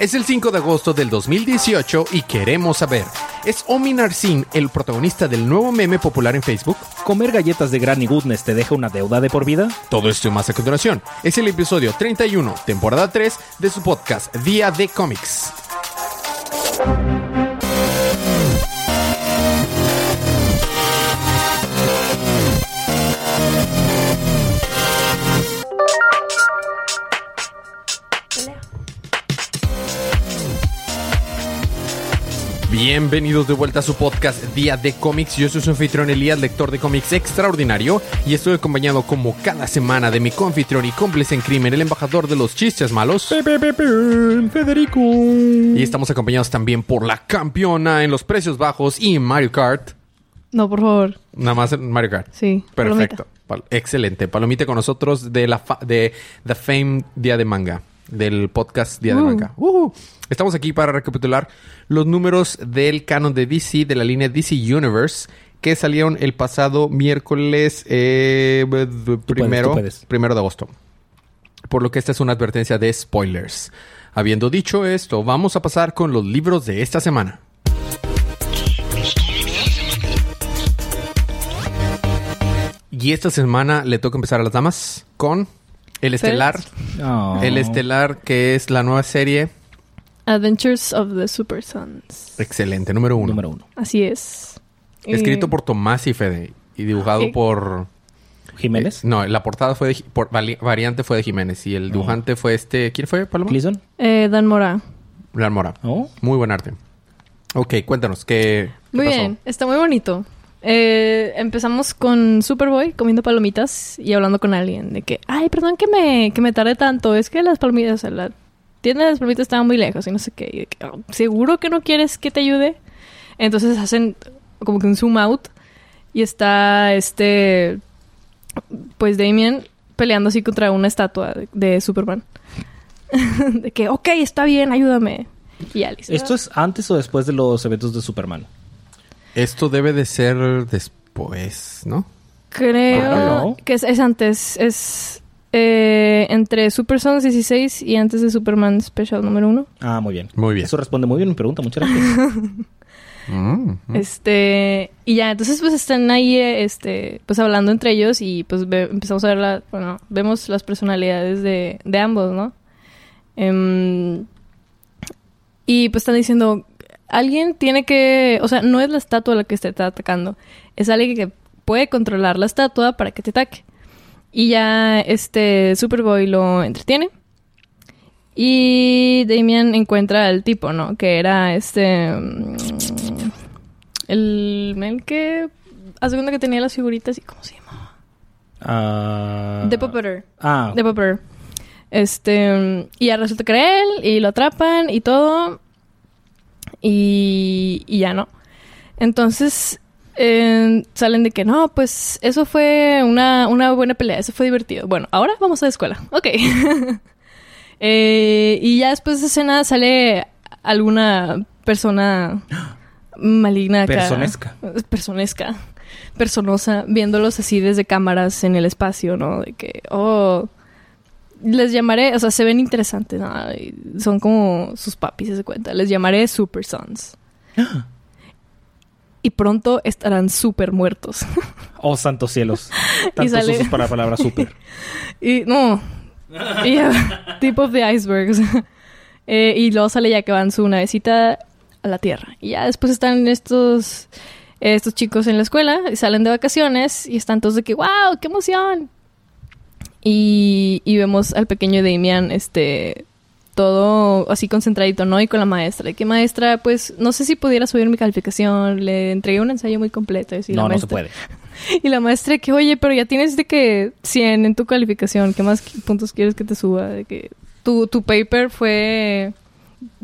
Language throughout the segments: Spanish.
Es el 5 de agosto del 2018 y queremos saber, ¿es Omi Narsin el protagonista del nuevo meme popular en Facebook? ¿Comer galletas de Granny Goodness te deja una deuda de por vida? Todo esto y más a continuación. Es el episodio 31, temporada 3 de su podcast Día de Cómics. Bienvenidos de vuelta a su podcast Día de Cómics. Yo soy su anfitrión Elías, lector de cómics extraordinario, y estoy acompañado como cada semana de mi confitrión y cómplice en crimen, el embajador de los chistes malos, Federico. y estamos acompañados también por la campeona en los precios bajos y Mario Kart. No, por favor. Nada más en Mario Kart. Sí. Perfecto. Excelente. Palomita con nosotros de la fa- de The Fame Día de Manga, del podcast Día de. Manga. Uh. Estamos aquí para recapitular los números del canon de DC, de la línea DC Universe, que salieron el pasado miércoles eh, primero, puedes. primero de agosto. Por lo que esta es una advertencia de spoilers. Habiendo dicho esto, vamos a pasar con los libros de esta semana. Y esta semana le toca empezar a las damas con el estelar. Oh. El estelar que es la nueva serie. Adventures of the Super Sons. Excelente, número uno. Número uno. Así es. Escrito Eh, por Tomás y Fede y dibujado Eh. por... Jiménez. No, la portada fue de... Por, variante fue de Jiménez y el dibujante fue este... ¿Quién fue, Paloma? Cleason. eh, Dan Mora. La Mora. Oh. Muy buen arte. Ok, cuéntanos, ¿qué, qué Muy pasó? bien. Está muy bonito. Eh, empezamos con Superboy comiendo palomitas y hablando con alguien de que, ay, perdón que me, que me tarde tanto. Es que las palomitas, o sea, la tienda de las palomitas estaba muy lejos y no sé qué. Y de que, "Oh, ¿Seguro que no quieres que te ayude? Entonces hacen como que un zoom out y está este, pues Damien peleando así contra una estatua de, de Superman. de que, ok, está bien, ayúdame. Y Alice. ¿Esto es antes o después de los eventos de Superman? Esto debe de ser después, ¿no? Creo no. que es, es antes. Es eh, entre Super Sons 16 y antes de Superman Special número 1. Ah, muy bien. Muy bien. Eso responde muy bien mi pregunta. Muchas gracias. Mm, mm. Este, y ya, entonces pues están ahí, eh, este, pues hablando entre ellos y pues ve- empezamos a ver la, bueno, vemos las personalidades de, de ambos, ¿no? Em, y pues están diciendo, alguien tiene que, o sea, no es la estatua la que te está atacando, es alguien que puede controlar la estatua para que te ataque. Y ya este Superboy lo entretiene. Y Damian encuentra al tipo, ¿no? Que era este. mm, El men que. Hace cuenta que tenía las figuritas y. ¿Cómo se llama? Ah. The Puppeter. Ah, The Puppeter. Este. mm, Y ya resulta que era él. Y lo atrapan y todo. Y. Y ya no. Entonces. eh, salen de que no, pues eso fue una, una buena pelea, eso fue divertido. Bueno, ahora vamos a la escuela. Ok. Eh, y ya después de esa escena sale alguna persona maligna acá. Personesca. Personesca. Personosa, viéndolos así desde cámaras en el espacio, ¿no? De que, oh, les llamaré, o sea, se ven interesantes, son como sus papis, se cuenta. Les llamaré Super Sons. Y pronto estarán súper muertos. oh, santos cielos. Tantos sale- usos para la palabra super. Y no. Y tip of the iceberg. o sea. Eh, y luego sale ya que van su navecita a la Tierra. Y ya después están estos, estos chicos en la escuela y salen de vacaciones y están todos de que, wow, qué emoción. Y, y vemos al pequeño Damian, este, todo así concentradito, ¿no? Y con la maestra. De que maestra, pues, no sé si pudiera subir mi calificación. Le entregué un ensayo muy completo. y así, la no, no se maestra- puede. y la maestra que, oye, pero ya tienes de que 100 en tu calificación, ¿qué más puntos quieres que te suba? De que tu, tu paper fue...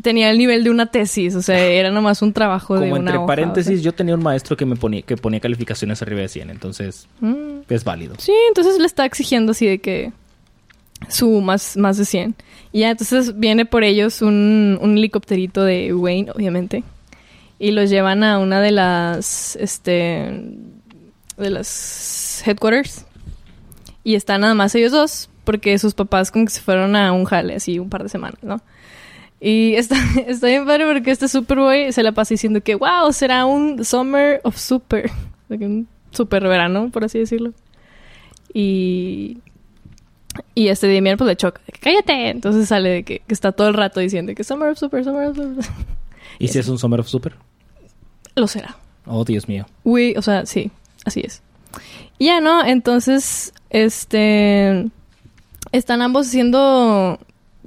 Tenía el nivel de una tesis, o sea, era nomás un trabajo de Como una entre hoja, paréntesis, o yo tenía un maestro que me ponía, que ponía calificaciones arriba de 100, entonces. Mm. Es válido. Sí, entonces le está exigiendo así de que su más, más de 100. Y ya, entonces viene por ellos un, un helicópterito de Wayne, obviamente. Y los llevan a una de las, este, de las headquarters. Y están nada más ellos dos, porque sus papás como que se fueron a un jale así un par de semanas, ¿no? Y está, está bien padre porque este Superboy se la pasa diciendo que, wow, será un Summer of Super. Un super verano, por así decirlo. Y... Y este Damian pues le choca. ¡Cállate! Entonces sale de que, que está todo el rato diciendo que Summer of Super, Summer of Super. ¿Y si es un Summer of Super? Lo será. Oh, Dios mío. Uy, o sea, sí, así es. Y ya, ¿no? Entonces, este... Están ambos haciendo...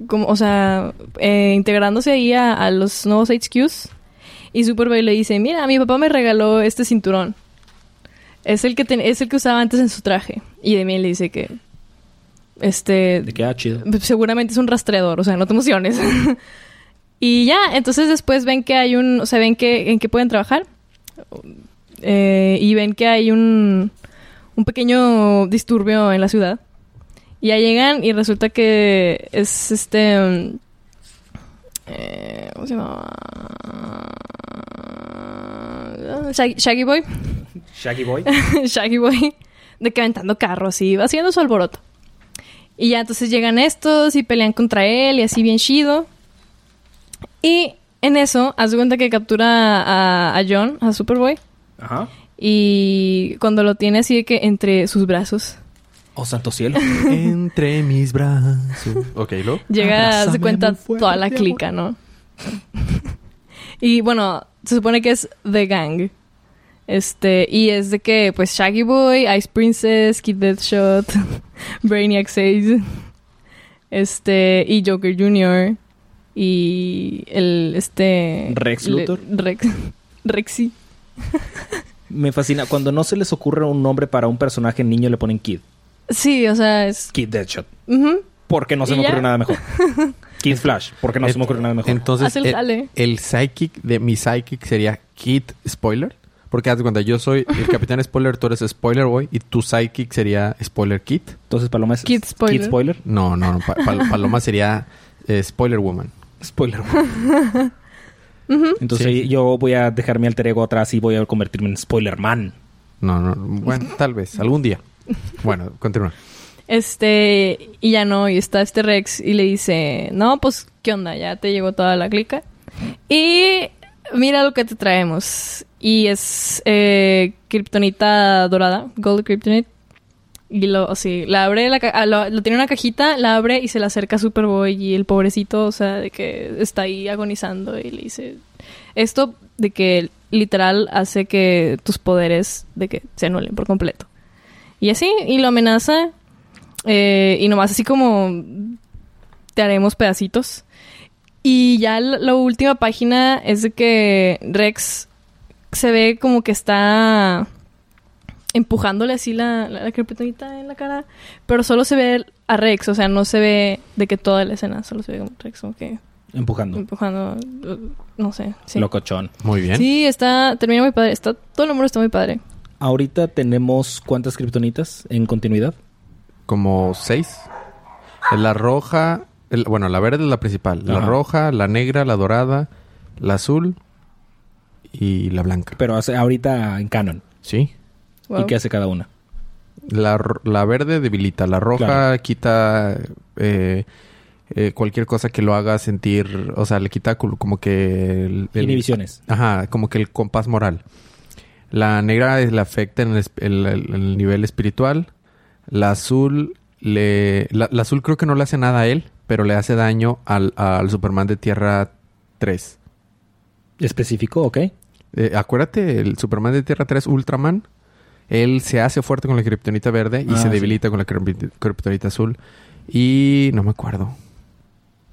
Como, o sea, eh, integrándose ahí a, a los nuevos HQs. Y Superboy le dice, mira, mi papá me regaló este cinturón. Es el que, ten- es el que usaba antes en su traje. Y Demian le dice que... Este... De que ah, chido. seguramente es un rastreador, o sea, no te emociones. y ya, entonces después ven que hay un, o sea, ven que en qué pueden trabajar Eh, y ven que hay un, un pequeño disturbio en la ciudad. Y ya llegan y resulta que es este, eh, ¿cómo se llama? Shaggy, Shaggy Boy. Shaggy Boy. Shaggy Boy de que aventando carros y haciendo su alboroto. Y ya entonces llegan estos y pelean contra él y así bien chido. Y en eso, haz de cuenta que captura a, a John, a Superboy, Ajá. y cuando lo tiene así de que entre sus brazos, Oh, santo cielo. Entre mis brazos. Ok, ¿lo? llega, Abrázame cuenta, fuerte, toda la clica, ¿no? y bueno, se supone que es The Gang. Este, y es de que, pues, Shaggy Boy, Ice Princess, Kid Deathshot, Brainiac 6, este, y Joker Jr., y el, este... Rex le- Luthor. Rex, Rexy. Me fascina. Cuando no se les ocurre un nombre para un personaje niño, le ponen Kid. Sí, o sea, es... Kid Deadshot. ujú. Porque no se ¿Y me ya? ocurre nada mejor. Kid Flash. Porque no se me ocurre nada mejor. Entonces, Haz el el, jale. el psychic de mi psychic sería Kid Spoiler. Porque haz de cuenta, yo soy el capitán spoiler, tú eres spoiler boy y tu psychic sería spoiler kid. Entonces, Paloma es Kid Spoiler. Kid Spoiler. No, no, no. Pa- Pal- Paloma sería eh, spoiler woman. Spoiler. Entonces yo voy a dejar mi alter ego atrás y voy a convertirme en Spoiler Man. No, no. Bueno, tal vez. Algún día. Bueno, continúa. Este, y ya no, y está este Rex y le dice, no, pues, ¿qué onda? Ya te llegó toda la clica. Y mira lo que te traemos. Y es eh, Kryptonita dorada, Gold Kryptonite. Y lo, sí, la abre, la, ah, lo, tiene en una cajita, la abre y se la acerca a Superboy y el pobrecito, o sea, de que está ahí agonizando y le dice, esto de que literal hace que tus poderes de que se anulen por completo. Y así, y lo amenaza. eh, y nomás así como te haremos pedacitos. Y ya la última página es de que Rex se ve como que está empujándole así la, la, la kriptonita en la cara. Pero solo se ve a Rex, o sea, no se ve de que toda la escena, solo se ve como Rex como que Empujando. empujando, no sé. Sí. Locochón. Muy bien. Sí, está, termina muy padre. Está, todo el número está muy padre. Ahorita tenemos cuántas kriptonitas en continuidad. Como seis. La roja. el- bueno, la verde es la principal. La Ajá. roja, la negra, la dorada, la azul y la blanca. Pero hace- ahorita en canon. Sí. Wow. ¿Y qué hace cada una? La, la verde debilita. La roja Claro. quita eh, eh, cualquier cosa que lo haga sentir. O sea, le quita como que. El, el- Inhibiciones. Ajá, como que el compás moral. La negra le afecta en el, esp- el- el- el nivel espiritual. La azul le. La, la azul creo que no le hace nada a él, pero le hace daño al, al Superman de Tierra 3. Específico, ok. Eh, acuérdate, el Superman de Tierra 3, Ultraman, él se hace fuerte con la kriptonita verde y Ah, se sí. debilita con la kriptonita kriptonita azul. Y no me acuerdo.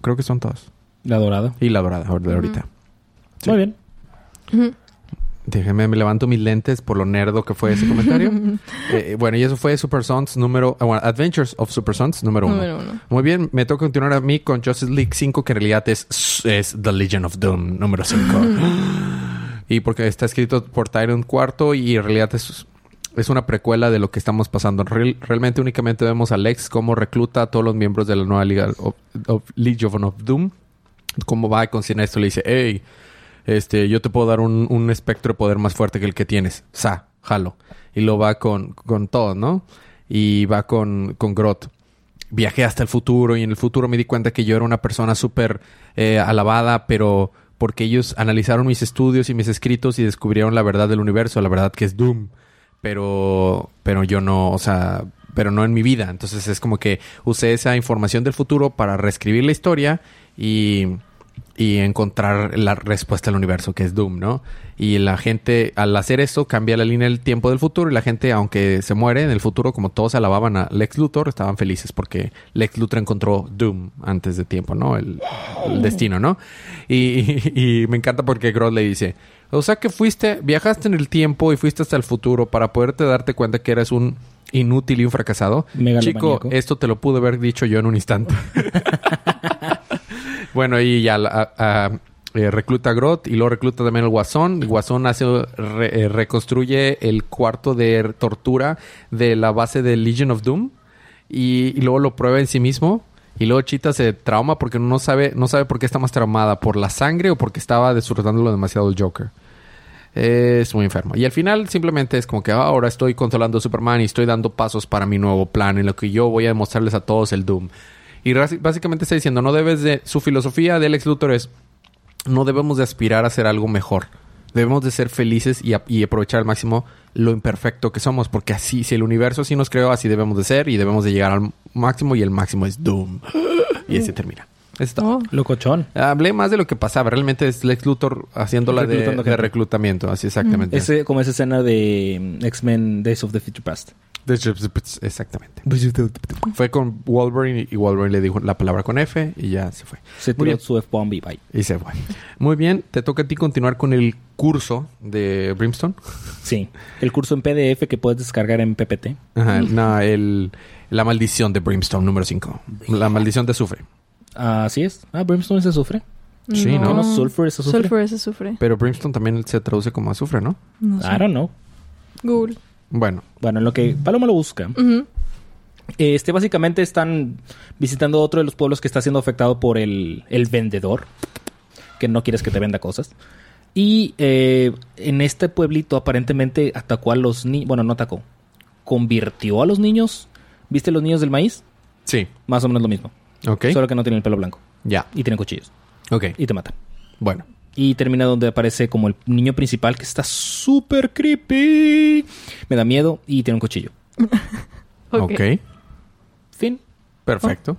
Creo que son todos. La dorada. Y la dorada, ahor- de ahorita. Sí. Muy bien. Déjeme, me levanto mis lentes por lo nerdo que fue ese comentario. Eh, bueno, y eso fue Super Sons número... ah, bueno, Adventures of Super Sons número uno. Número uno. Muy bien, me toca continuar a mí con Justice League 5, que en realidad es, es The Legion of Doom número 5. y porque está escrito por Tyrant Cuarto y en realidad es, es una precuela de lo que estamos pasando. Real- realmente únicamente vemos a Lex cómo recluta a todos los miembros de la nueva Liga of, of Legion Doom. Cómo va con Sinestro le dice, hey, este, yo te puedo dar un, un espectro de poder más fuerte que el que tienes. Sa, jalo. Y lo va con, con todo, ¿no? Y va con, con viajé hasta el futuro y en el futuro me di cuenta que yo era una persona súper eh, alabada, pero porque ellos analizaron mis estudios y mis escritos y descubrieron la verdad del universo, la verdad que es Doom. Pero, pero yo no, o sea, pero no en mi vida. Entonces es como que usé esa información del futuro para reescribir la historia y, y encontrar la respuesta al universo, que es Doom, ¿no? Y la gente, al hacer eso, cambia la línea del tiempo del futuro y la gente, aunque se muere en el futuro, como todos alababan a Lex Luthor, estaban felices porque Lex Luthor encontró Doom antes de tiempo, ¿no? El, el destino, ¿no? Y, y- y me encanta porque Grodd le dice, o sea que fuiste, viajaste en el tiempo y fuiste hasta el futuro para poderte darte cuenta que eres un inútil y un fracasado. Chico, esto te lo pude haber dicho yo en un instante. bueno, y ya la- eh, recluta a Groth y luego recluta también el Guasón. El Guasón hace, re- eh, reconstruye el cuarto de tortura de la base de Legion of Doom y, luego lo prueba en sí mismo. Y luego Chita se trauma porque no sabe, no sabe por qué está más traumada, por la sangre o porque estaba disfrutándolo demasiado el Joker. Es muy enfermo. Y al final simplemente es como que "Ah, ahora estoy controlando Superman y estoy dando pasos para mi nuevo plan en lo que yo voy a demostrarles a todos el Doom. Y básicamente está diciendo, no debes de... Su filosofía de Lex Luthor es, no debemos de aspirar a hacer algo mejor. Debemos de ser felices y, a- y aprovechar al máximo lo imperfecto que somos. Porque así, si el universo así nos creó, así debemos de ser y debemos de llegar al máximo y el máximo es Doom. Y así termina. Eso es todo. Oh. Locochón. Hablé más de lo que pasaba. Realmente es Lex Luthor haciéndola de, de reclutamiento. Así exactamente. Ese, como esa escena de mm, X-Men Days of the Future Past. De- Exactamente. Fue con Wolverine y Wolverine le dijo la palabra con F y ya se fue. Se tiró su F-bomb y bye. Y se fue. Muy bien. Te toca a ti continuar con el curso de Brimstone. Sí. El curso en PDF que puedes descargar en PPT. Ajá. No, el, la maldición de Brimstone número 5. La maldición de Sufre. Así es. Ah, Brimstone se sufre. Sí, ¿no? ¿No? Sulfur se sufre. Sulfur se sufre. Pero Brimstone también se traduce como azufre, ¿no? No sé. I don't know. Google. Bueno. Bueno, en lo que Paloma lo busca. Este, básicamente están visitando otro de los pueblos que está siendo afectado por el, el vendedor, que no quieres que te venda cosas. Y eh, en este pueblito aparentemente atacó a los niños, bueno, no atacó, convirtió a los niños. ¿Viste los niños del maíz? Sí. Más o menos lo mismo, Ok. solo que no tienen el pelo blanco Ya. y tienen cuchillos Ok. y te matan. Bueno. Y termina donde aparece como el niño principal que está súper creepy. Me da miedo y tiene un cuchillo. Ok. ok. Fin. Perfecto.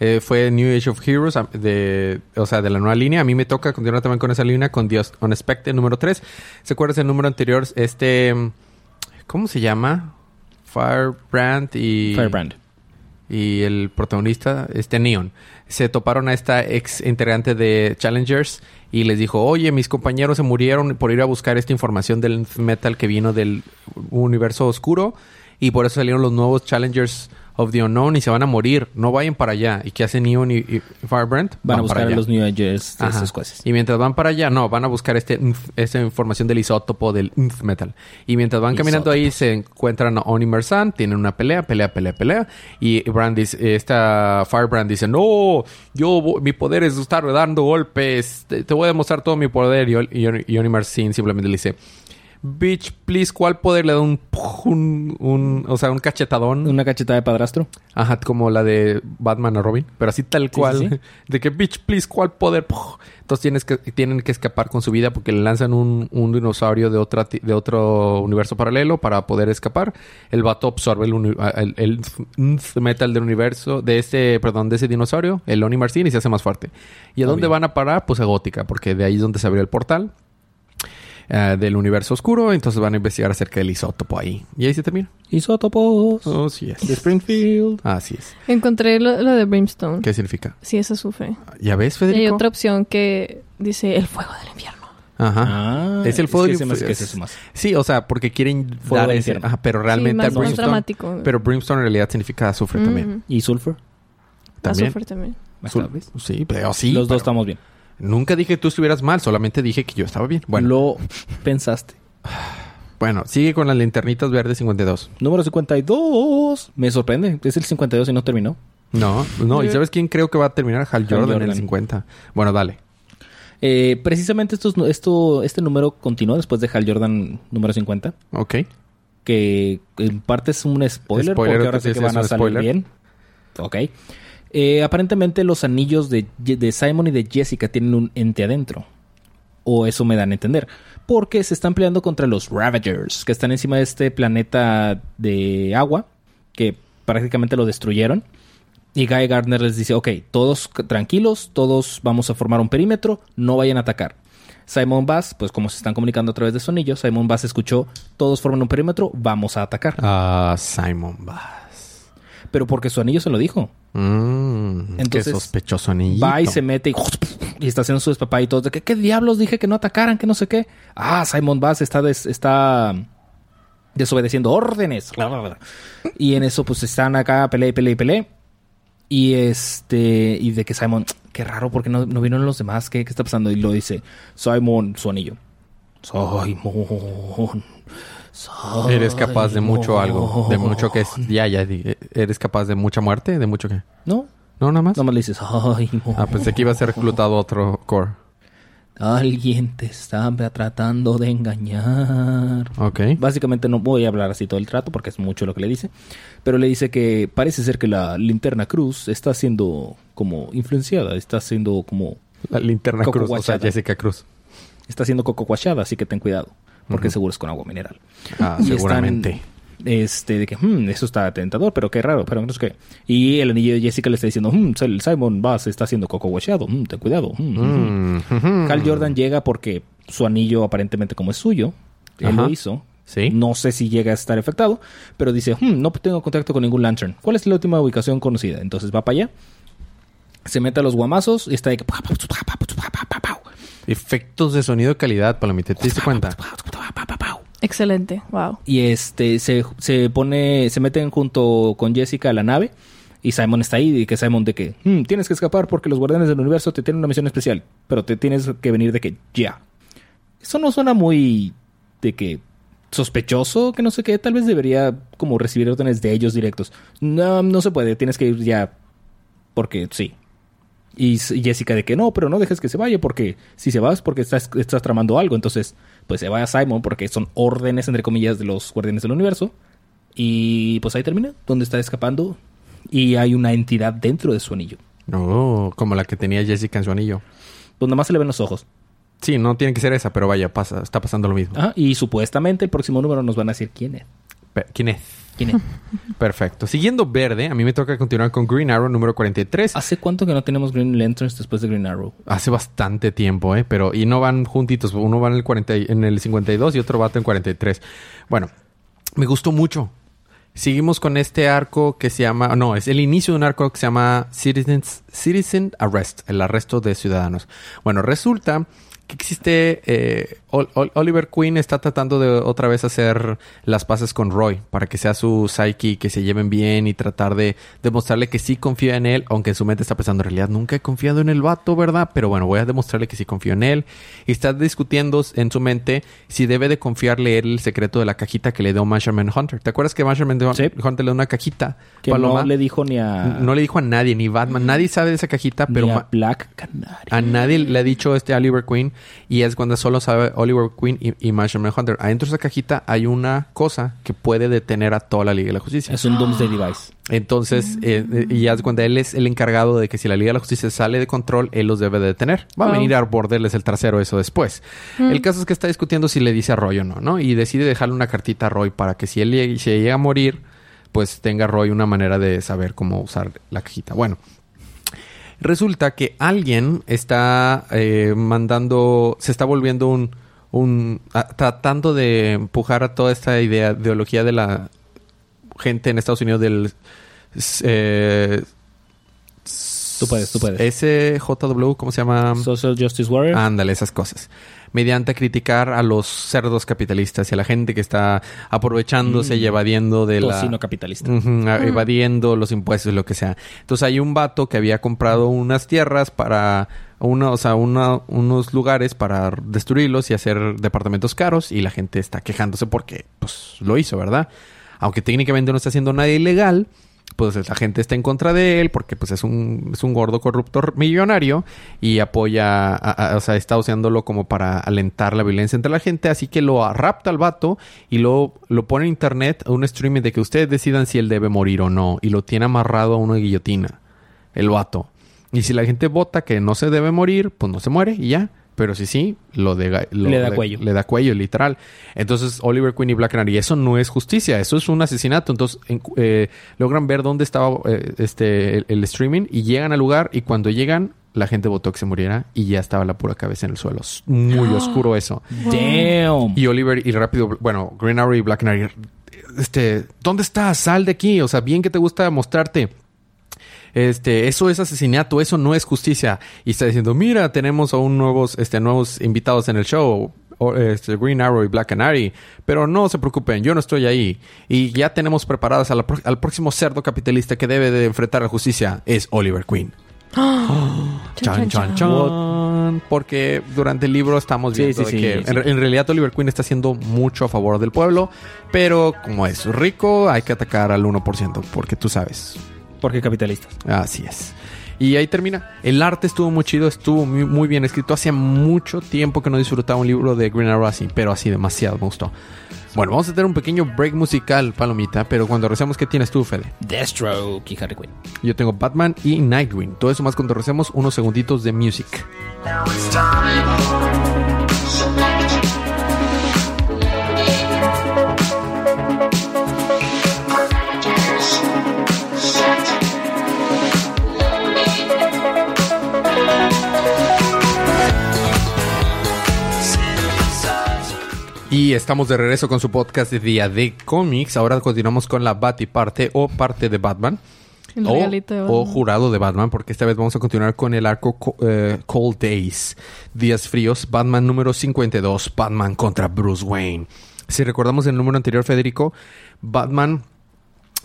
Eh, fue New Age of Heroes, de, o sea, de la nueva línea. A mí me toca continuar también con esa línea, con The Unexpected número 3. ¿Se acuerdas el número anterior? Este, ¿cómo se llama? Firebrand y... Firebrand. Y el protagonista, este Neon, se toparon a esta ex integrante de Challengers y les dijo, oye, mis compañeros se murieron por ir a buscar esta información del metal que vino del universo oscuro y por eso salieron los nuevos Challengers of the Unknown y se van a morir. No vayan para allá. ¿Y qué hace Neon y, y Firebrand? Van a buscar a allá. los New Agers de esas cosas. Y mientras van para allá, no, van a buscar este esta información del isótopo del nf metal. Y mientras van caminando ahí, se encuentran a Onimer San, tienen una pelea, pelea, pelea, pelea. Y Brand dice, esta Firebrand dice, no, yo, mi poder es estar dando golpes, te, te voy a demostrar todo mi poder. Y, y, Oni- Sin simplemente le dice, bitch, please, ¿cuál poder le da un, un, un- o sea, un cachetadón? Una cachetada de padrastro. Ajá, como la de Batman a Robin, pero así tal cual. sí, sí. De que, bitch, please, ¿cuál poder? Entonces tienes que, tienen que escapar con su vida porque le lanzan un, un dinosaurio de, otra, de otro universo paralelo para poder escapar. El vato absorbe el, uni- el, el metal del universo, de ese, perdón, de ese dinosaurio, el Oni Marcin, y se hace más fuerte. ¿Y a dónde Obvio. van a parar? Pues a Gótica, porque de ahí es donde se abrió el portal. Eh, del universo oscuro, entonces van a investigar acerca del isótopo ahí. Y ahí se termina. Isótopos. Oh, sí es. De Springfield. Así es. Encontré lo, lo de Brimstone. ¿Qué significa? Sí, esa sufre. ¿Ya ves, Y Federico? hay otra opción que dice el fuego del infierno. Ajá. Ah, es el fuego que del que es- es eso más. Sí, o sea, porque quieren Fuego dar del ese... infierno. Ajá, pero realmente sí, más, a más Brimstone... dramático. Pero Brimstone en realidad significa azufre también. Ujú. ¿Y Sulfur? También. Azufre también. Sul- ¿Sabes? Sí, pero sí. Los dos pero estamos bien. Nunca dije que tú estuvieras mal, solamente dije que yo estaba bien. Bueno, Lo pensaste. bueno, sigue con las linternitas verdes 52. Número 52. Me sorprende. Es el 52 y no terminó. No, no. ¿Y Yo- sabes quién creo que va a terminar? Hal Hal Jordan, en el Jordan. 50. Bueno, dale. Eh, precisamente estos, esto, este número continuó después de Hal Jordan número 50. Ok. Que en parte es un spoiler, Spoiler, porque ahora sí, que van a salir spoiler. bien. Ok. Eh, aparentemente los anillos de, Simon y de Jessica tienen un ente adentro. O eso me dan a entender. Porque se están peleando contra los Ravagers, que están encima de este planeta de agua, que prácticamente lo destruyeron. Y Guy Gardner les dice, ok, todos tranquilos, todos vamos a formar un perímetro, no vayan a atacar. Simon Bass, pues como se están comunicando a través de su anillo, Simon Bass escuchó, todos forman un perímetro, vamos a atacar. Ah, Simon Bass. Pero porque su anillo se lo dijo. Mm, Entonces, qué sospechoso anillo. Va y se mete y, y está haciendo su despapá y todo. De que, ¿Qué diablos dije que no atacaran? Que no sé qué. Ah, Simon Bass está, des- está desobedeciendo órdenes. Y en eso, pues están acá, pelea y pelea y pelea. Y este, y de que Simon, qué raro, porque no, no vinieron los demás? ¿Qué, ¿Qué está pasando? Y lo dice, Simon, su anillo. Simon. Eres capaz de mucho algo. De mucho que es. Ya, ya. di- ¿Eres capaz de mucha muerte? ¿De mucho qué? No, No, nada más. nomás le dices, Simon. Ah, pensé que iba a ser reclutado otro core. Alguien te está tratando de engañar. Ok. Básicamente no voy a hablar así todo el trato porque es mucho lo que le dice. Pero le dice que parece ser que la linterna cruz está siendo como influenciada, está siendo como... La linterna Cruz, o sea. Jessica Cruz. Está siendo coco guachada, así que ten cuidado. Porque Ujú. seguro es con agua mineral. Ah, Y están, seguramente. este, de que, "Hmm, eso está tentador, pero qué raro, pero no sé qué. Y el anillo de Jessica le está diciendo, "Hmm, el Simon Bass está haciendo coco guachado, hmm, ten cuidado. hmm, hmm, hmm". Mm. Cal Jordan llega porque su anillo aparentemente como es suyo, él Ajá. lo hizo. Sí. No sé si llega a estar afectado, pero dice, "Hmm, no tengo contacto con ningún Lantern. ¿Cuál es la última ubicación conocida? Entonces va para allá, se mete a los guamazos y está de que... Efectos de sonido de calidad, Palomita. ¿Te diste cuenta? Excelente. Wow. Y este se, se pone, se meten junto con Jessica a la nave. Y Simon está ahí, y que Simon de que "Hmm, tienes que escapar porque los guardianes del universo te tienen una misión especial, pero te tienes que venir de que ya. Eso no suena muy de que sospechoso, que no sé qué, tal vez debería como recibir órdenes de ellos directos. No, no se puede, tienes que ir ya porque sí. Y Jessica de que no, pero no dejes que se vaya porque si se va es porque estás, estás tramando algo. Entonces, pues se va a Simon porque son órdenes, entre comillas, de los guardianes del universo. Y pues ahí termina, donde está escapando. Y hay una entidad dentro de su anillo. No, como la que tenía Jessica en su anillo. Donde más se le ven los ojos. Sí, no tiene que ser esa, pero vaya, pasa, está pasando lo mismo. Ajá, y supuestamente el próximo número nos van a decir quién es. ¿Quién es? ¿Quién es? Perfecto. Siguiendo verde, a mí me toca continuar con Green Arrow número 43. ¿Hace cuánto que no tenemos Green Lanterns después de Green Arrow? Hace bastante tiempo, ¿eh? Pero, y no van juntitos. Uno va en el, 40, y- en el 52 y otro va en 43. Bueno, me gustó mucho. Seguimos con este arco que se llama... No, es el inicio de un arco que se llama Citizens, Citizen Arrest, el arresto de ciudadanos. Bueno, resulta que existe... eh, Ol- Ol- Oliver Queen está tratando de otra vez hacer las paces con Roy para que sea su psyche, que se lleven bien y tratar de demostrarle que sí confía en él, aunque en su mente está pensando, en realidad nunca he confiado en el vato, ¿verdad? Pero bueno, voy a demostrarle que sí confío en él. Y está discutiendo en su mente si debe de confiarle él el secreto de la cajita que le dio Measurement Hunter. ¿Te acuerdas que Measurement Sí. Hunter le dio una cajita? Que Paloma? no le dijo ni a, No le dijo a nadie, ni Batman. Nadie sabe de esa cajita, ni pero a Black Canary. a nadie le ha dicho este Oliver Queen y es cuando solo sabe Oliver Queen y, y Measurement Hunter. Adentro de esa cajita hay una cosa que puede detener a toda la Liga de la Justicia. Es un Doomsday Device. Entonces, eh, eh, y ya es cuando él es el encargado de que si la Liga de la Justicia sale de control, él los debe de detener. Va a venir a borderles el trasero eso después. El caso es que está discutiendo si le dice a Roy o no, ¿no? Y decide dejarle una cartita a Roy para que si él si llega a morir, pues tenga Roy una manera de saber cómo usar la cajita. Bueno, resulta que alguien está eh, mandando, se está volviendo un, un a- tratando de empujar a toda esta idea, ideología de la gente en Estados Unidos del eh, Tú puedes, tú puedes. SJW, ¿cómo se llama? Social Justice Warrior. Ándale, esas cosas. Mediante criticar a los cerdos capitalistas y a la gente que está aprovechándose y evadiendo de la... Tocino capitalista. Evadiendo los impuestos, lo que sea. Entonces hay un vato que había comprado unas tierras para una, o sea, una- unos lugares para destruirlos y hacer departamentos caros y la gente está quejándose porque pues lo hizo, ¿verdad? Aunque técnicamente no está haciendo nada ilegal, pues la gente está en contra de él porque pues es un, es un gordo corruptor millonario y apoya, a- o sea, está usándolo como para alentar la violencia entre la gente, así que lo rapta al vato y luego lo pone en internet a un streaming de que ustedes decidan si él debe morir o no y lo tiene amarrado a una guillotina, el vato. Y si la gente vota que no se debe morir, pues no se muere y ya. Pero si sí, lo de, lo- Le da cuello. Le da cuello, literal. Entonces, Oliver Queen y Black Canary, eso no es justicia, eso es un asesinato. Entonces, en- eh, logran ver dónde estaba eh, este el, el streaming y llegan al lugar y cuando llegan, la gente votó que se muriera y ya estaba la pura cabeza en el suelo. Es Muy oscuro eso. Damn. Y Oliver y rápido, bueno, Green Arrow y Black Canary, este, ¿dónde estás? Sal de aquí. O sea, bien que te gusta mostrarte. Este, eso es asesinato, eso no es justicia. Y está diciendo, mira, tenemos aún nuevos, este, nuevos invitados en el show. o- este, Green Arrow y Black Canary. Pero no se preocupen, yo no estoy ahí. Y ya tenemos preparadas la al próximo cerdo capitalista que debe de enfrentar a la justicia. Es Oliver Queen. Chan, chan, chan. Porque durante el libro estamos viendo sí, de sí, que sí. En, en realidad Oliver Queen está haciendo mucho a favor del pueblo, pero como es rico, hay que atacar al 1%, porque tú sabes. Porque capitalistas. Así es. Y ahí termina. El arte estuvo muy chido, estuvo muy, muy bien escrito. Hacía mucho tiempo que no disfrutaba un libro de Green Arrow así, pero así demasiado me gustó. Bueno, vamos a tener un pequeño break musical, Palomita, pero cuando recemos, ¿qué tienes tú, Fede? Deathstroke y Harley Quinn. Yo tengo Batman y Nightwing. Todo eso más cuando recemos unos segunditos de music. Now it's time. Y estamos de regreso con su podcast de Día de Cómics. Ahora continuamos con la Bat y parte o parte de Batman. El o, de o Batman. jurado de Batman, porque esta vez vamos a continuar con el arco co- eh, Cold Days, Días Fríos, Batman número 52, Batman contra Bruce Wayne. Si recordamos el número anterior, Federico, Batman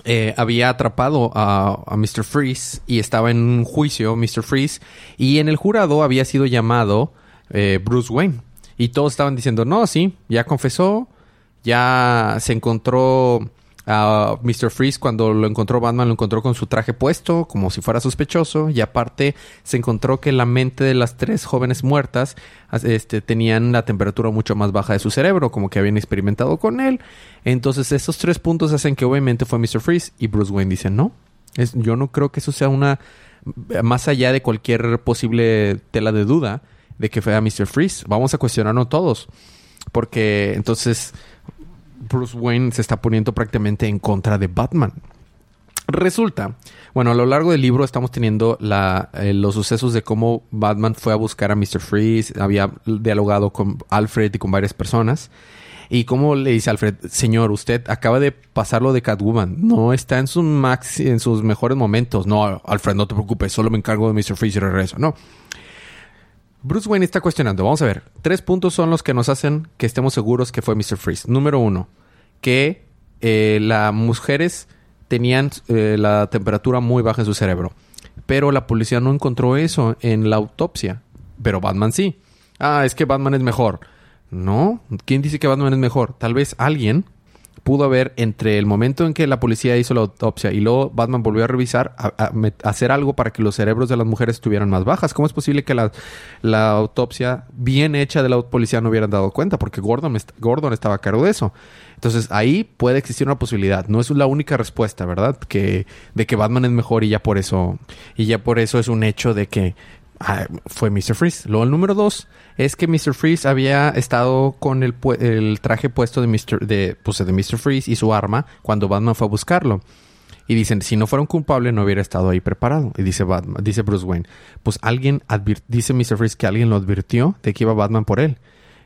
eh, había atrapado a, a Mr. Freeze y estaba en un juicio, Mr. Freeze, y en el jurado había sido llamado eh, Bruce Wayne. Y todos estaban diciendo, no, sí, ya confesó, ya se encontró a Mr. Freeze cuando lo encontró Batman, lo encontró con su traje puesto, como si fuera sospechoso, y aparte se encontró que la mente de las tres jóvenes muertas este, tenían la temperatura mucho más baja de su cerebro, como que habían experimentado con él. Entonces esos tres puntos hacen que obviamente fue Mr. Freeze, y Bruce Wayne dice, no, es, yo no creo que eso sea una, más allá de cualquier posible tela de duda, de que fue a Mr. Freeze. Vamos a cuestionarnos todos. Porque entonces Bruce Wayne se está poniendo prácticamente en contra de Batman. Resulta, bueno, a lo largo del libro estamos teniendo eh, los sucesos de cómo Batman fue a buscar a Mr. Freeze, había dialogado con Alfred y con varias personas. Y cómo le dice Alfred, señor, usted acaba de pasarlo de Catwoman, no está en, su en sus mejores momentos. No, Alfred, no te preocupes, solo me encargo de Mr. Freeze y regreso. No, Bruce Wayne está cuestionando. Vamos a ver. Tres puntos son los que nos hacen que estemos seguros que fue Mr. Freeze. Número uno, que eh, las mujeres tenían eh, la temperatura muy baja en su cerebro. Pero la policía no encontró eso en la autopsia. Pero Batman sí. Ah, es que Batman es mejor. No. ¿Quién dice que Batman es mejor? Tal vez alguien pudo haber entre el momento en que la policía hizo la autopsia y luego Batman volvió a revisar, a, hacer algo para que los cerebros de las mujeres estuvieran más bajas. ¿Cómo es posible que la, autopsia bien hecha de la policía no hubieran dado cuenta? Porque Gordon, Gordon estaba a cargo de eso. Entonces ahí puede existir una posibilidad. No es la única respuesta, ¿verdad? Que de que Batman es mejor y ya por eso y ya por eso es un hecho de que fue Mr. Freeze. Luego el número dos es que Mr. Freeze había estado con el, el traje puesto de Mr. De, pues, de Mr. Freeze y su arma cuando Batman fue a buscarlo. Y dicen, si no fuera un culpable, no hubiera estado ahí preparado. Y dice Batman, dice Bruce Wayne, pues alguien dice Mr. Freeze que alguien lo advirtió de que iba Batman por él.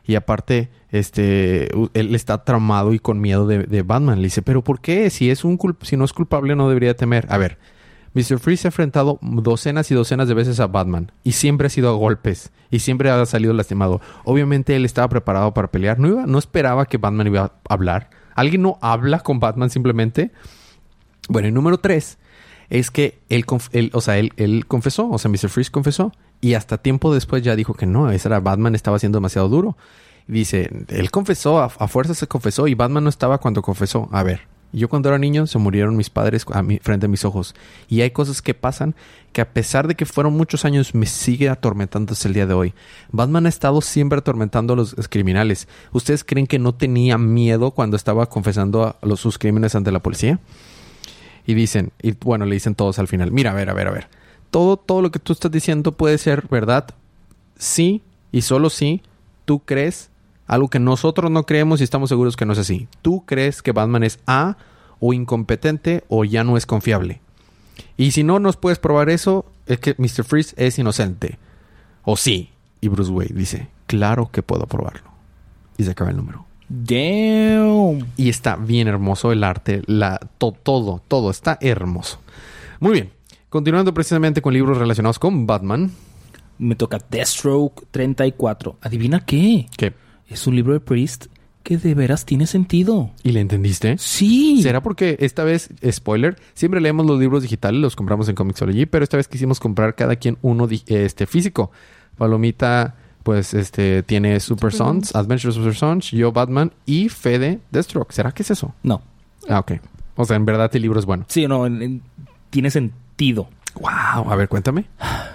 Y aparte, este, él está traumado y con miedo de, Batman. Le dice, pero ¿por qué? Si es un si no es culpable, no debería temer. A ver, Mr. Freeze ha enfrentado docenas y docenas de veces a Batman y siempre ha sido a golpes y siempre ha salido lastimado. Obviamente él estaba preparado para pelear. No iba, no esperaba que Batman iba a hablar. ¿Alguien no habla con Batman simplemente? Bueno, y número tres es que él, o sea, él, él confesó, o sea, Mr. Freeze confesó y hasta tiempo después ya dijo que no, ese era Batman estaba siendo demasiado duro. Dice, él confesó, a, a fuerza se confesó y Batman no estaba cuando confesó. A ver, Yo cuando era niño se murieron mis padres a mi, frente a mis ojos. Y hay cosas que pasan que a pesar de que fueron muchos años me sigue atormentando hasta el día de hoy. Batman ha estado siempre atormentando a los criminales. ¿Ustedes creen que no tenía miedo cuando estaba confesando sus crímenes ante la policía? Y dicen, y bueno, le dicen todos al final, mira, a ver, a ver, a ver. Todo, todo lo que tú estás diciendo puede ser verdad. Sí, y solo sí, tú crees algo que nosotros no creemos y estamos seguros que no es así. Tú crees que Batman es A o incompetente o ya no es confiable. Y si no nos puedes probar eso, es que Mr. Freeze es inocente. O sí. Y Bruce Wayne dice, claro que puedo probarlo. Y se acaba el número. Damn. Y está bien hermoso el arte, la, to- todo, todo está hermoso. Muy bien. Continuando precisamente con libros relacionados con Batman. Me toca Deathstroke 34. ¿Adivina qué? ¿Qué? Es un libro de Priest que de veras tiene sentido. ¿Y le entendiste? Sí. ¿Será porque esta vez, spoiler, siempre leemos los libros digitales, los compramos en Comixology, pero esta vez quisimos comprar cada quien uno este, físico. Palomita, pues, este, tiene Super Sons, Adventures of Super Sons, yo Batman y Fede Deathstroke. ¿Será que es eso? No. Ah, ok. O sea, en verdad el libro es bueno. Sí, no, en- en- tiene sentido. Wow. A ver, cuéntame.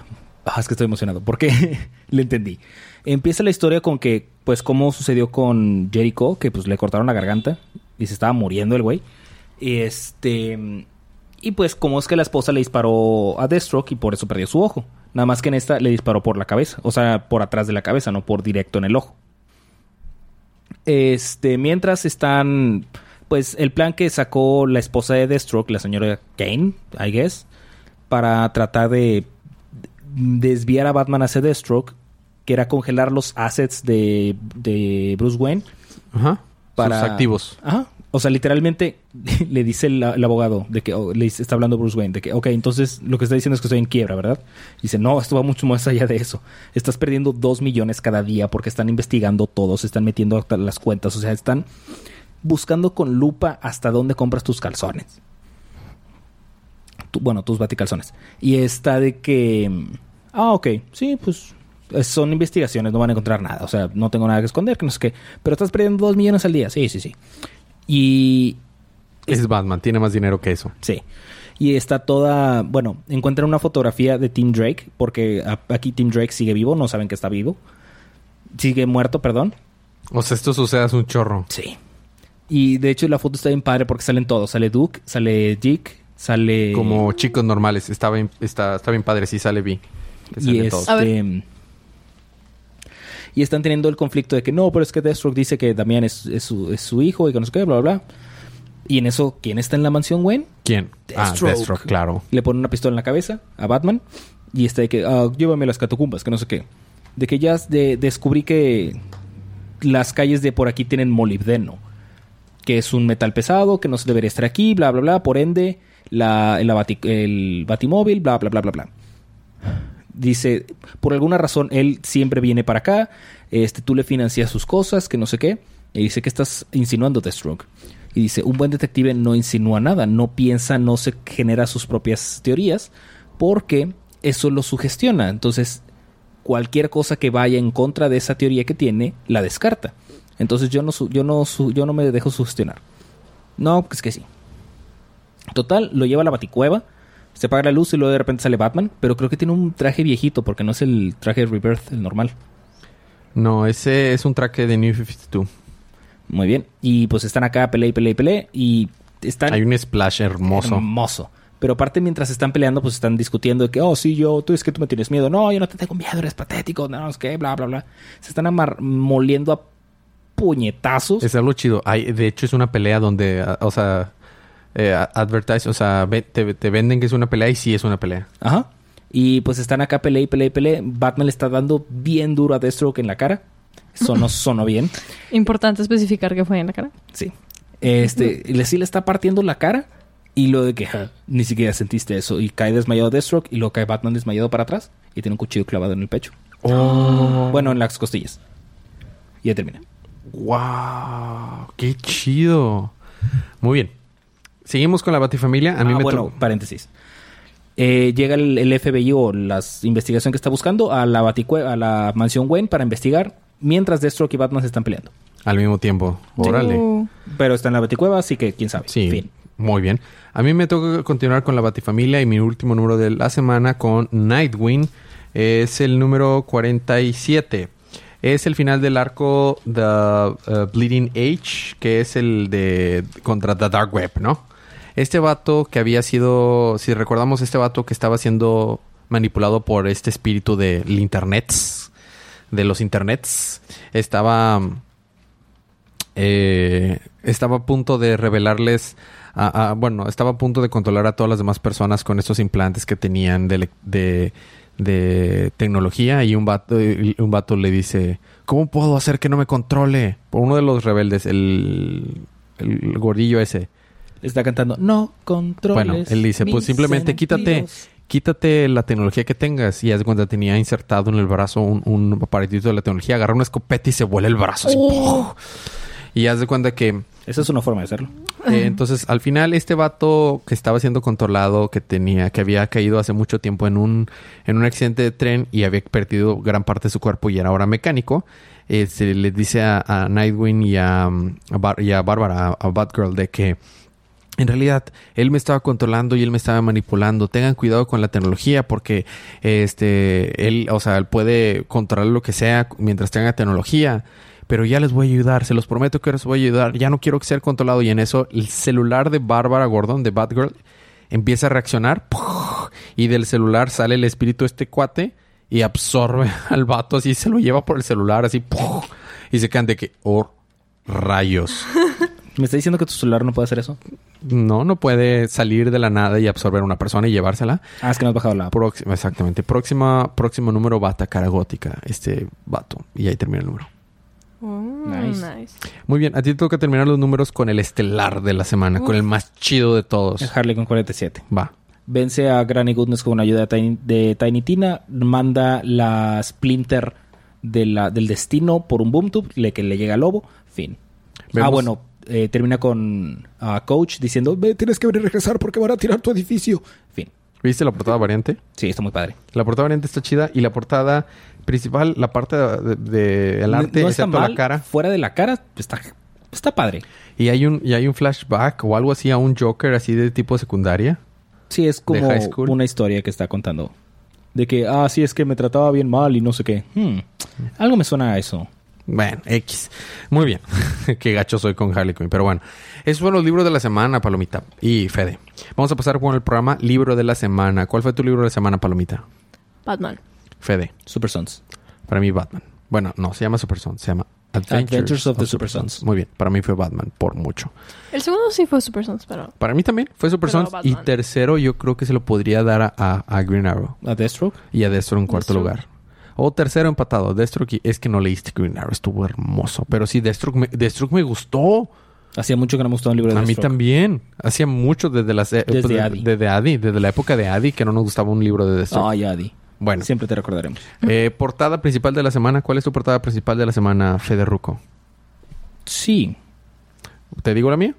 Ah, es que estoy emocionado porque le entendí. Empieza la historia con que, pues, cómo sucedió con Jericho, que pues le cortaron la garganta y se estaba muriendo el güey. Este. Y pues, cómo es que la esposa le disparó a Deathstroke y por eso perdió su ojo. Nada más que en esta le disparó por la cabeza, o sea, por atrás de la cabeza, no por directo en el ojo. Este, mientras están, pues, el plan que sacó la esposa de Deathstroke, la señora Kane, I guess, para tratar de desviar a Batman hacia Deathstroke, que era congelar los assets de, de Bruce Wayne Ajá. para Sus activos. Ajá. O sea, literalmente le dice el, el abogado de que oh, le está hablando Bruce Wayne de que, ok, entonces lo que está diciendo es que estoy en quiebra, ¿verdad? Dice, no, esto va mucho más allá de eso. Estás perdiendo dos millones cada día porque están investigando todo, se están metiendo hasta las cuentas, o sea, están buscando con lupa hasta dónde compras tus calzones. Tu- bueno, tus baticalzones. Y está de que, ah, ok, sí, pues son investigaciones, no van a encontrar nada. O sea, no tengo nada que esconder, que no sé qué. Pero estás perdiendo dos millones al día. Sí, sí, sí. Y Es Batman, tiene más dinero que eso. Sí. Y está toda. Bueno, encuentran una fotografía de Tim Drake, porque aquí Tim Drake sigue vivo, no saben que está vivo. Sigue muerto, perdón. O sea, esto sucede hace un chorro. Sí. Y de hecho la foto está bien padre porque salen todos. Sale Duke, sale Dick, sale. Como chicos normales. Está bien, está, está bien padre, sí sale vi. Que Y ver. este. Y están teniendo el conflicto de que no, pero es que Deathstroke dice que Damián es, es su, es su hijo y que no sé qué, bla, bla, bla. Y en eso, ¿quién está en la mansión, Wayne? ¿Quién? Ah, Deathstroke. Deathstroke, claro. Le pone una pistola en la cabeza a Batman y está de que, ah, llévame a las catacumbas, que no sé qué. De que ya de- descubrí que las calles de por aquí tienen molibdeno, que es un metal pesado, que no se debería estar aquí, bla, bla, bla. Por ende, el, bati- el batimóvil, bla, bla, bla, bla, bla. Dice, por alguna razón, él siempre viene para acá, este, tú le financias sus cosas, que no sé qué. Y dice que estás insinuando Deathstroke. Y dice, un buen detective no insinúa nada, no piensa, no se genera sus propias teorías, porque eso lo sugestiona. Entonces, cualquier cosa que vaya en contra de esa teoría que tiene, la descarta. Entonces yo no, yo no, yo no me dejo sugestionar. No, es que sí. Total, lo lleva a la baticueva, se apaga la luz y luego de repente sale Batman, pero creo que tiene un traje viejito porque no es el traje de Rebirth, el normal. No, ese es un traje de New 52. Muy bien. Y pues están acá, pelea y pelea y pelea. Y están Hay un splash hermoso. hermoso. Pero aparte, mientras están peleando, pues están discutiendo de que, oh, sí, yo, tú es que tú me tienes miedo. No, yo no te tengo miedo, eres patético. No, es que, bla, bla, bla. Se están amar- moliendo a puñetazos. Es algo chido. Hay, de hecho, es una pelea donde, ah, o sea, eh, advertise, o sea, ve- te, te venden que es una pelea y sí es una pelea. Ajá. Y pues están acá, pelea y pelea y pelea. Batman le está dando bien duro a Deathstroke en la cara. Eso no sonó bien. Importante especificar que fue en la cara. Sí. Este, y le sí le está partiendo la cara. Y lo de que ja, ni siquiera sentiste eso. Y cae desmayado Deathstroke. Y luego cae Batman desmayado para atrás. Y tiene un cuchillo clavado en el pecho. Oh, Bueno, en las costillas. Y ya termina. wow, qué chido. Muy bien. Seguimos con la Batifamilia. A mí ah, me bueno, tocó- paréntesis. Eh, llega el, el FBI o la investigación que está buscando a la, baticue- a la mansión Wayne para investigar mientras Deathstroke y Batman se están peleando. Al mismo tiempo. Órale. Uh, Pero está en la Baticueva, así que quién sabe. Sí, Fin. muy bien. A mí me toca continuar con la Batifamilia y mi último número de la semana con Nightwing es el número 47. Es el final del arco The uh, Bleeding Age, que es el de contra The Dark Web, ¿no? Este vato que había sido, si recordamos, este vato que estaba siendo manipulado por este espíritu del internet, de los internets, estaba eh, estaba a punto de revelarles, a- bueno, estaba a punto de controlar a todas las demás personas con estos implantes que tenían de, tecnología y un vato, un vato le dice, ¿cómo puedo hacer que no me controle? Por uno de los rebeldes, el, el gordillo ese. Está cantando, no controles. Bueno, él dice, pues simplemente quítate, sentidos". quítate la tecnología que tengas. Y haz de cuenta tenía insertado en el brazo un, un aparatito de la tecnología, agarra una escopeta y se vuela el brazo. así, ¡pum! Y haz de cuenta que Esa es una forma de hacerlo. eh, entonces, al final, este vato que estaba siendo controlado, que tenía, que había caído hace mucho tiempo en un, en un accidente de tren y había perdido gran parte de su cuerpo y era ahora mecánico, eh, se le dice a, a Nightwing y a, a, Bar- y a Bárbara, a, a Batgirl, de que en realidad él me estaba controlando y él me estaba manipulando. Tengan cuidado con la tecnología porque este él, o sea, él puede controlar lo que sea mientras tenga tecnología. Pero ya les voy a ayudar, se los prometo que les voy a ayudar. Ya no quiero ser controlado. Y en eso el celular de Bárbara Gordon, de Batgirl, empieza a reaccionar. Y del celular sale el espíritu de este cuate y absorbe al vato así, se lo lleva por el celular así. Y se quedan de que, oh, rayos. ¿Me está diciendo que tu celular no puede hacer eso? No, no puede salir de la nada y absorber a una persona y llevársela. Ah, es que no has bajado la. Próxima, exactamente. Próxima, próximo número va a atacar a Gótica, este vato. Y ahí termina el número. oh, Nice. nice. Muy bien, a ti te toca terminar los números con el estelar de la semana, con el más chido de todos. Harley con 47. Va. Vence a Granny Goodness con ayuda de Tiny, de Tiny Tina. Manda la Splinter de la, del destino por un boom tube le, que le llega al lobo. Fin. Vemos- Ah, bueno. Eh, termina con ah, Coach diciendo, "Ve, tienes que venir a regresar porque van a tirar tu edificio. Fin. ¿Viste la portada variante? Sí, está muy padre. La portada variante está chida y la portada principal, la parte de, de- el arte, no excepto mal. la cara. Fuera de la cara, está, está padre. Y hay un y hay un flashback o algo así a un Joker así de tipo secundaria. Sí, es como high school. una historia que está contando. De que, ah, sí, es que me trataba bien mal y no sé qué. Hmm, Algo me suena a eso. Bueno, X. Muy bien. Qué gacho soy con Harley Quinn. Pero bueno, esos fueron los libros de la semana, Palomita. Y Fede. Vamos a pasar con el programa Libro de la Semana. ¿Cuál fue tu libro de la semana, Palomita? Batman. Fede. Super Sons. Para mí, Batman. Bueno, no, se llama Super Sons. Se llama Adventures, Adventures of the Super Sons. Muy bien. Para mí fue Batman, por mucho. El segundo sí fue Super Sons, pero... Para mí también fue Super Pero Sons. Y tercero, yo creo que se lo podría dar a, a- a Green Arrow. A Deathstroke. Y a Destro en cuarto Deathstroke. lugar. O tercero empatado. Deathstroke, es que no leíste Green Arrow. Estuvo hermoso. Pero sí, Deathstroke me, Deathstroke me gustó. Hacía mucho que no me gustaba un libro de A mí también. Hacía mucho desde las eh, Desde pues, de- Adi. Desde Adi, desde la época de Adi, que no nos gustaba un libro de Deathstroke. Ay, Adi. bueno, Siempre te recordaremos. eh, portada principal de la semana. ¿Cuál es tu portada principal de la semana, Federuco? Sí. ¿Te digo la mía?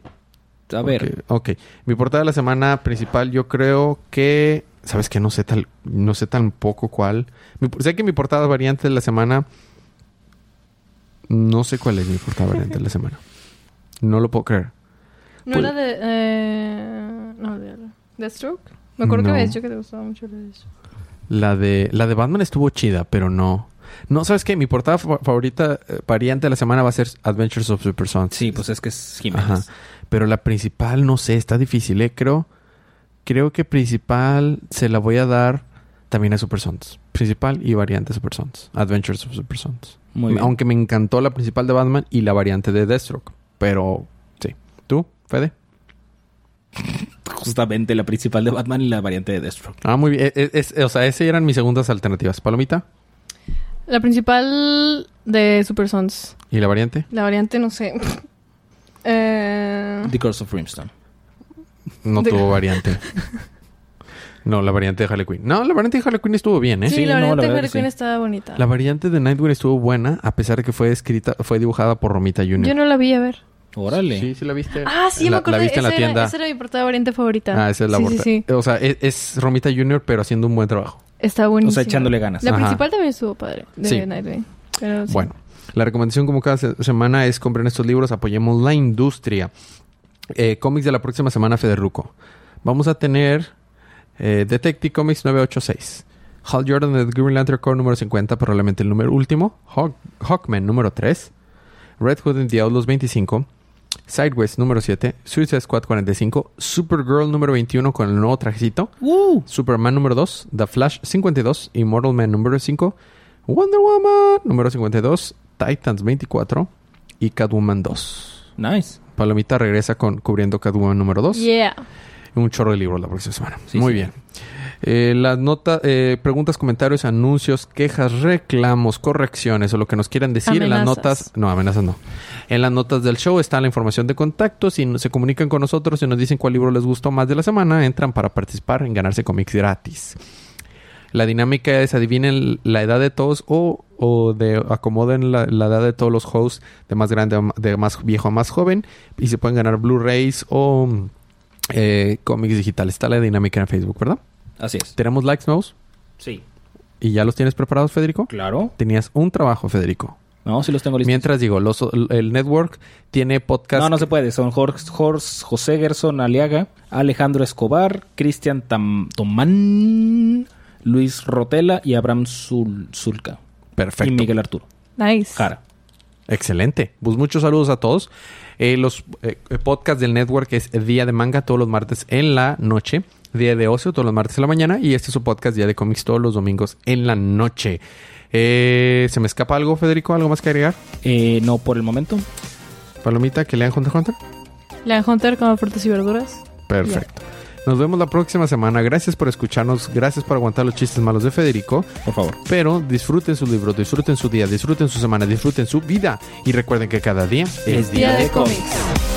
A ver. Ok. ok. Mi portada de la semana principal, yo creo que. ¿Sabes qué? No sé tal, no sé tan poco cuál. Mi- sé que mi portada variante de la semana. No sé cuál es mi portada variante de la semana. No lo puedo creer. ¿No Pues- era de... Eh... No, de... ¿Deathstroke? Me acuerdo No. que habías dicho que te gustaba mucho la de eso. La de, la de Batman estuvo chida, pero no. No, ¿sabes qué? Mi portada fa- favorita eh, variante de la semana va a ser Adventures of Super Sons. Sí, pues es que es Jiménez. Ajá. Pero la principal, no sé, está difícil, ¿eh? Creo, creo que principal se la voy a dar también a Super Sons. Principal y variante Super Sons. Adventures of Super Sons. Muy bien. Aunque me encantó la principal de Batman y la variante de Deathstroke. Pero, sí. ¿Tú, Fede? Justamente la principal de Batman y la variante de Deathstroke. Ah, muy bien. Es- es- o sea, esas eran mis segundas alternativas. Palomita La principal de Super Sons. y la variante. La variante, no sé. eh... The Curse of Brimstone. No tuvo variante. No, la variante de Harley Quinn. No, la variante de Harley Quinn estuvo bien, ¿eh? Sí, Sí, la no, la variante de Harley Quinn sí. estaba bonita. La variante de Nightwing estuvo buena, a pesar de que fue escrita, fue dibujada por Romita Jr. Yo no la vi a ver. Órale. Sí, sí la viste. Ah, sí, la, me acuerdo. La viste en la tienda. Era, esa era mi portada variante favorita. Ah, esa es la sí, portada. sí, sí. O sea, es, es Romita Jr., pero haciendo un buen trabajo. Está buenísima. O sea, echándole ganas. La Ajá. principal también estuvo padre. De Sí. Nightwing. Pero sí. Bueno, La recomendación como cada se- semana es compren estos libros, apoyemos la industria. Eh, cómics de la próxima semana, Federuco. Vamos a tener eh, Detective Comics 986. Hal Jordan de The Green Lantern Corps número 50, probablemente el número último. Hawk- Hawkman número 3. Red Hood and the Outlaws 25. Sideways número 7. Suicide Squad 45. Supergirl número 21 con el nuevo trajecito. Superman número 2, The Flash 52, Immortal Man número 5, Wonder Woman número 52, Titans 24 y Catwoman 2. Nice. Palomita regresa con cubriendo Catwoman número 2. Yeah. Un chorro de libros la próxima semana. Sí, Muy sí. bien. Eh, las notas, eh, preguntas, comentarios, anuncios, quejas, reclamos, correcciones o lo que nos quieran decir en las notas. No, amenazas no. En las notas del show está la información de contacto. Si se comunican con nosotros y nos dicen cuál libro les gustó más de la semana, entran para participar en ganarse cómics gratis. La dinámica es adivinen la edad de todos o, o de acomoden la, la edad de todos los hosts de más grande a de más viejo a más joven y se pueden ganar Blu-rays o eh, cómics digitales. Está la dinámica en Facebook, ¿verdad? Así es. Tenemos likes nuevos Sí. y ya los tienes preparados, Federico. Claro. Tenías un trabajo, Federico. No, sí los tengo listos. Mientras digo, los, el network tiene podcast. No, no se puede. Son Jorge, Jorge- José Gerson Aliaga, Alejandro Escobar, Cristian Tomán, Luis Rotela y Abraham Zul- Zulca. Perfecto. Y Miguel Arturo. Nice. Jara. Excelente. Pues muchos saludos a todos. Eh, los eh, podcasts del network es Día de Manga todos los martes en la noche. Día de Ocio todos los martes en la mañana. Y este es su podcast Día de Cómics todos los domingos en la noche. Eh, ¿Se me escapa algo, Federico? ¿Algo más que agregar? Eh, no por el momento. Palomita, que lean Hunter Hunter. La Hunter con frutas y verduras. Perfecto. Nos vemos la próxima semana. Gracias por escucharnos. Gracias por aguantar los chistes malos de Federico. Por favor. Pero disfruten sus libros, disfruten su día, disfruten su semana, disfruten su vida. Y recuerden que cada día es Día de cómics.